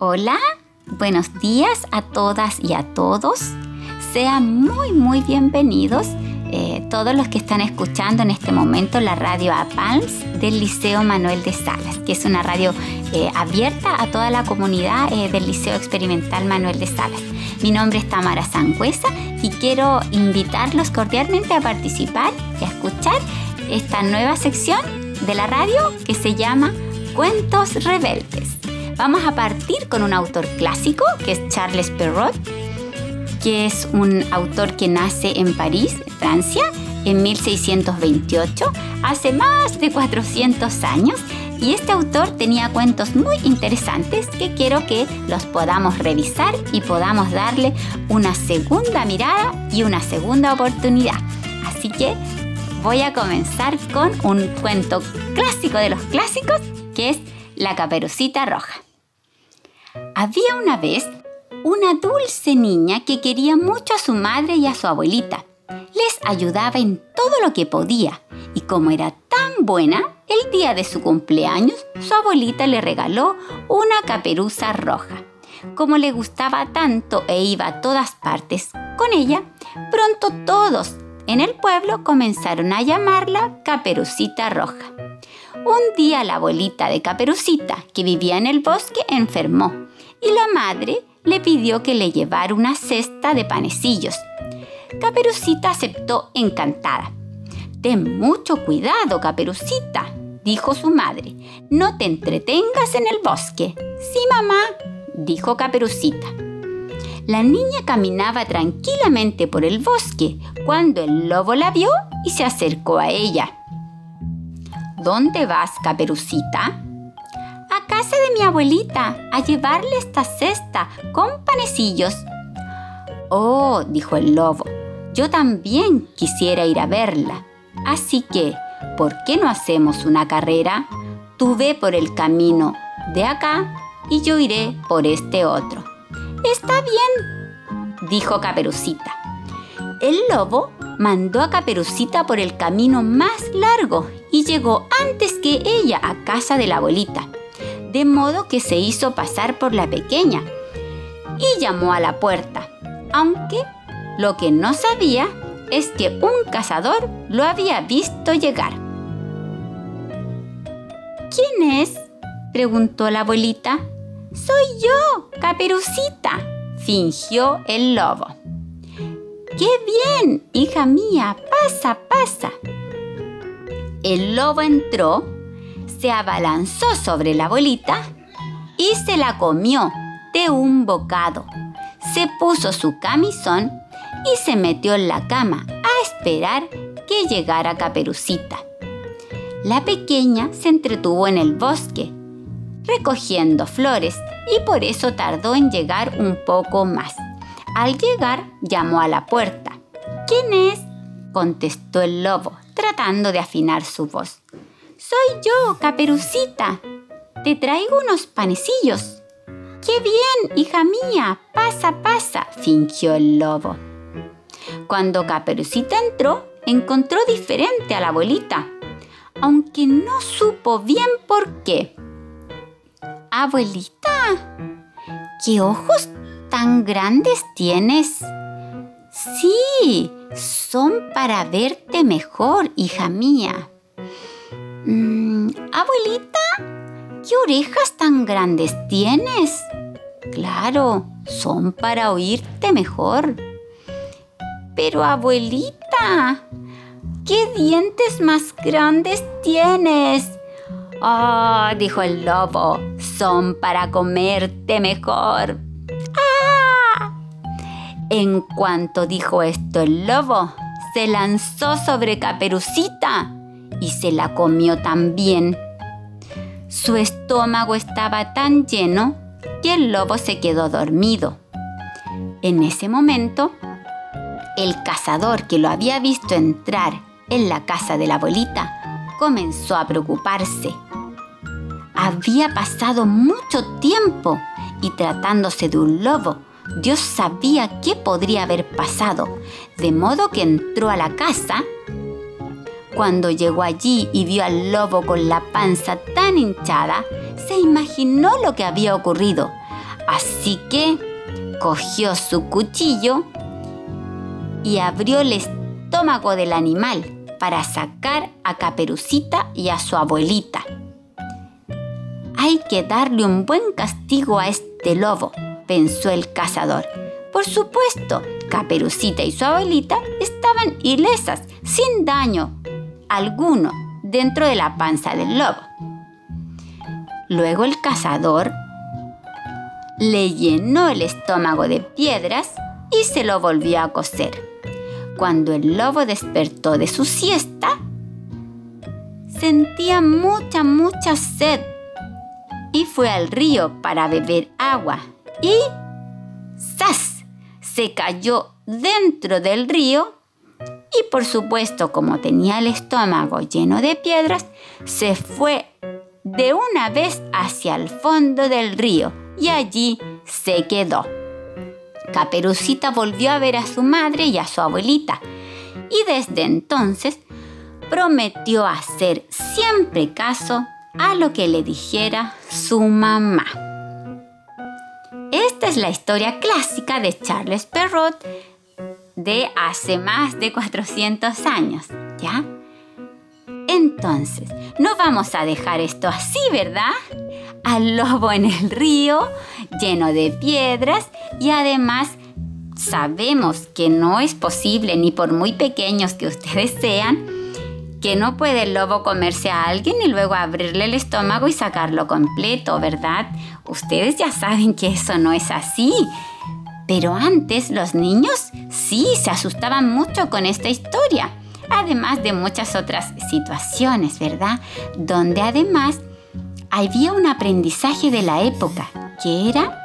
Hola, buenos días a todas y a todos. Sean muy, muy bienvenidos eh, todos los que están escuchando en este momento la radio APALMS del Liceo Manuel de Salas, que es una radio eh, abierta a toda la comunidad eh, del Liceo Experimental Manuel de Salas. Mi nombre es Tamara Sangüesa y quiero invitarlos cordialmente a participar y a escuchar esta nueva sección de la radio que se llama Cuentos Rebeldes. Vamos a partir con un autor clásico que es Charles Perrault, que es un autor que nace en París, Francia, en 1628, hace más de 400 años. Y este autor tenía cuentos muy interesantes que quiero que los podamos revisar y podamos darle una segunda mirada y una segunda oportunidad. Así que voy a comenzar con un cuento clásico de los clásicos que es La Caperucita Roja. Había una vez una dulce niña que quería mucho a su madre y a su abuelita. Les ayudaba en todo lo que podía y como era tan buena, el día de su cumpleaños su abuelita le regaló una caperuza roja. Como le gustaba tanto e iba a todas partes con ella, pronto todos en el pueblo comenzaron a llamarla Caperucita Roja. Un día la abuelita de Caperucita, que vivía en el bosque, enfermó y la madre le pidió que le llevara una cesta de panecillos. Caperucita aceptó encantada. Ten mucho cuidado, Caperucita, dijo su madre. No te entretengas en el bosque. Sí, mamá, dijo Caperucita. La niña caminaba tranquilamente por el bosque cuando el lobo la vio y se acercó a ella. ¿Dónde vas, Caperucita? Casa de mi abuelita a llevarle esta cesta con panecillos. Oh, dijo el lobo, yo también quisiera ir a verla. Así que, ¿por qué no hacemos una carrera? Tú ve por el camino de acá y yo iré por este otro. Está bien, dijo Caperucita. El lobo mandó a Caperucita por el camino más largo y llegó antes que ella a casa de la abuelita de modo que se hizo pasar por la pequeña y llamó a la puerta, aunque lo que no sabía es que un cazador lo había visto llegar. ¿Quién es? preguntó la abuelita. Soy yo, Caperucita, fingió el lobo. ¡Qué bien, hija mía! Pasa, pasa. El lobo entró se abalanzó sobre la bolita y se la comió de un bocado. Se puso su camisón y se metió en la cama a esperar que llegara Caperucita. La pequeña se entretuvo en el bosque, recogiendo flores, y por eso tardó en llegar un poco más. Al llegar, llamó a la puerta. ¿Quién es? contestó el lobo, tratando de afinar su voz. Soy yo, Caperucita. Te traigo unos panecillos. ¡Qué bien, hija mía! Pasa, pasa, fingió el lobo. Cuando Caperucita entró, encontró diferente a la abuelita, aunque no supo bien por qué. Abuelita, ¿qué ojos tan grandes tienes? Sí, son para verte mejor, hija mía. Mm, abuelita, ¿qué orejas tan grandes tienes? Claro, son para oírte mejor. Pero abuelita, ¿qué dientes más grandes tienes? Ah, dijo el lobo, son para comerte mejor. ¡Ah! En cuanto dijo esto el lobo, se lanzó sobre Caperucita y se la comió también. Su estómago estaba tan lleno que el lobo se quedó dormido. En ese momento, el cazador que lo había visto entrar en la casa de la abuelita comenzó a preocuparse. Había pasado mucho tiempo y tratándose de un lobo, Dios sabía qué podría haber pasado, de modo que entró a la casa cuando llegó allí y vio al lobo con la panza tan hinchada, se imaginó lo que había ocurrido. Así que cogió su cuchillo y abrió el estómago del animal para sacar a Caperucita y a su abuelita. Hay que darle un buen castigo a este lobo, pensó el cazador. Por supuesto, Caperucita y su abuelita estaban ilesas, sin daño alguno, dentro de la panza del lobo. Luego el cazador le llenó el estómago de piedras y se lo volvió a coser. Cuando el lobo despertó de su siesta, sentía mucha, mucha sed y fue al río para beber agua y ¡zas! se cayó dentro del río y por supuesto como tenía el estómago lleno de piedras, se fue de una vez hacia el fondo del río y allí se quedó. Caperucita volvió a ver a su madre y a su abuelita y desde entonces prometió hacer siempre caso a lo que le dijera su mamá. Esta es la historia clásica de Charles Perrault de hace más de 400 años, ¿ya? Entonces, no vamos a dejar esto así, ¿verdad? Al lobo en el río, lleno de piedras y además sabemos que no es posible, ni por muy pequeños que ustedes sean, que no puede el lobo comerse a alguien y luego abrirle el estómago y sacarlo completo, ¿verdad? Ustedes ya saben que eso no es así. Pero antes los niños sí se asustaban mucho con esta historia, además de muchas otras situaciones, ¿verdad? Donde además había un aprendizaje de la época, que era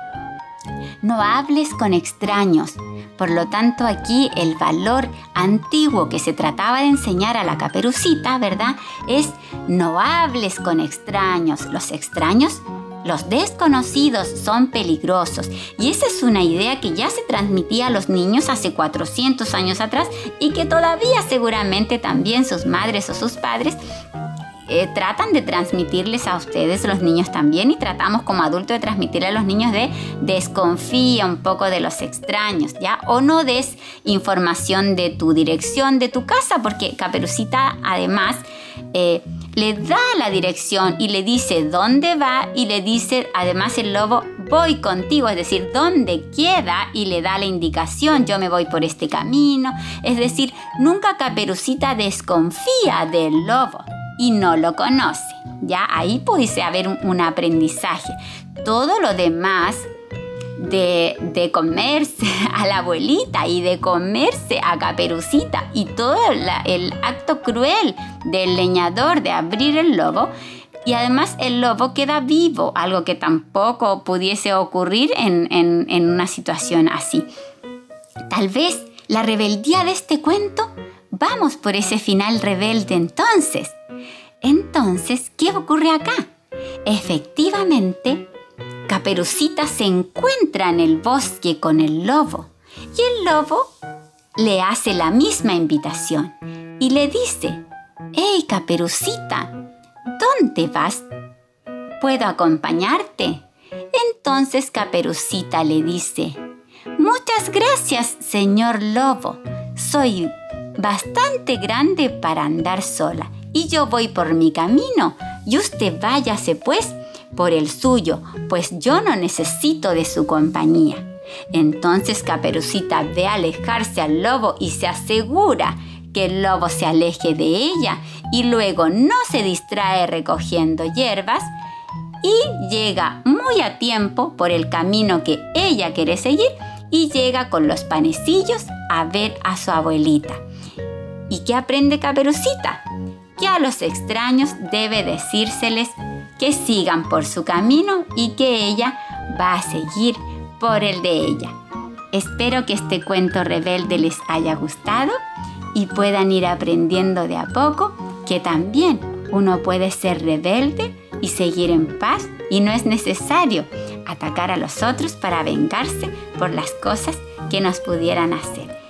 no hables con extraños. Por lo tanto, aquí el valor antiguo que se trataba de enseñar a la caperucita, ¿verdad? Es no hables con extraños. Los extraños los desconocidos son peligrosos y esa es una idea que ya se transmitía a los niños hace 400 años atrás y que todavía seguramente también sus madres o sus padres eh, tratan de transmitirles a ustedes, los niños también, y tratamos como adultos de transmitirle a los niños de desconfía un poco de los extraños, ¿ya? O no des información de tu dirección, de tu casa, porque Caperucita además... Eh, le da la dirección y le dice dónde va y le dice además el lobo voy contigo, es decir, dónde queda y le da la indicación, yo me voy por este camino, es decir, nunca Caperucita desconfía del lobo y no lo conoce. Ya ahí pudiese haber un aprendizaje. Todo lo demás de, comerse a la abuelita y de comerse a Caperucita y todo el acto cruel del leñador de abrir el lobo. Y además el lobo queda vivo, algo que tampoco pudiese ocurrir en, en una situación así. Tal vez la rebeldía de este cuento, vamos por ese final rebelde entonces. Entonces, ¿qué ocurre acá? Efectivamente, Caperucita se encuentra en el bosque con el lobo y el lobo le hace la misma invitación y le dice, ¡Hey Caperucita! ¿Dónde vas? ¿Puedo acompañarte? Entonces Caperucita le dice, Muchas gracias, señor lobo. Soy bastante grande para andar sola y yo voy por mi camino y usted váyase pues por el suyo, pues yo no necesito de su compañía. Entonces Caperucita ve alejarse al lobo y se asegura que el lobo se aleje de ella y luego no se distrae recogiendo hierbas y llega muy a tiempo por el camino que ella quiere seguir y llega con los panecillos a ver a su abuelita. ¿Y qué aprende Caperucita? Que a los extraños debe decírseles que sigan por su camino y que ella va a seguir por el de ella. Espero que este cuento rebelde les haya gustado y puedan ir aprendiendo de a poco que también uno puede ser rebelde y seguir en paz y no es necesario atacar a los otros para vengarse por las cosas que nos pudieran hacer.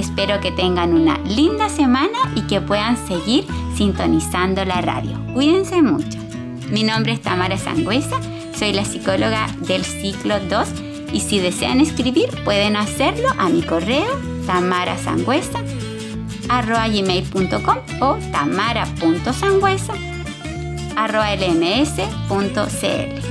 Espero que tengan una linda semana y que puedan seguir sintonizando la radio. Cuídense mucho. Mi nombre es Tamara Sangüesa, soy la psicóloga del ciclo 2 y si desean escribir pueden hacerlo a mi correo tamarasangüesa.gmail.com o tamara.sangüesa.lms.cl